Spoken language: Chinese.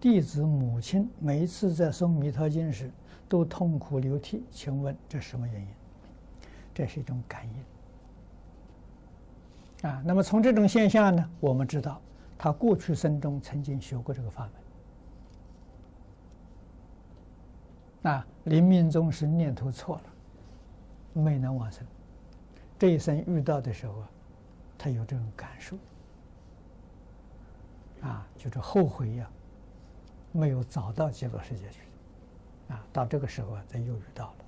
弟子母亲每一次在诵弥陀经时都痛哭流涕，请问这什么原因？这是一种感应啊。那么从这种现象呢，我们知道他过去生中曾经学过这个法门啊，临命终时念头错了，没能往生。这一生遇到的时候啊，他有这种感受啊，就是后悔呀。没有找到极乐世界去，啊，到这个时候啊，咱又遇到了。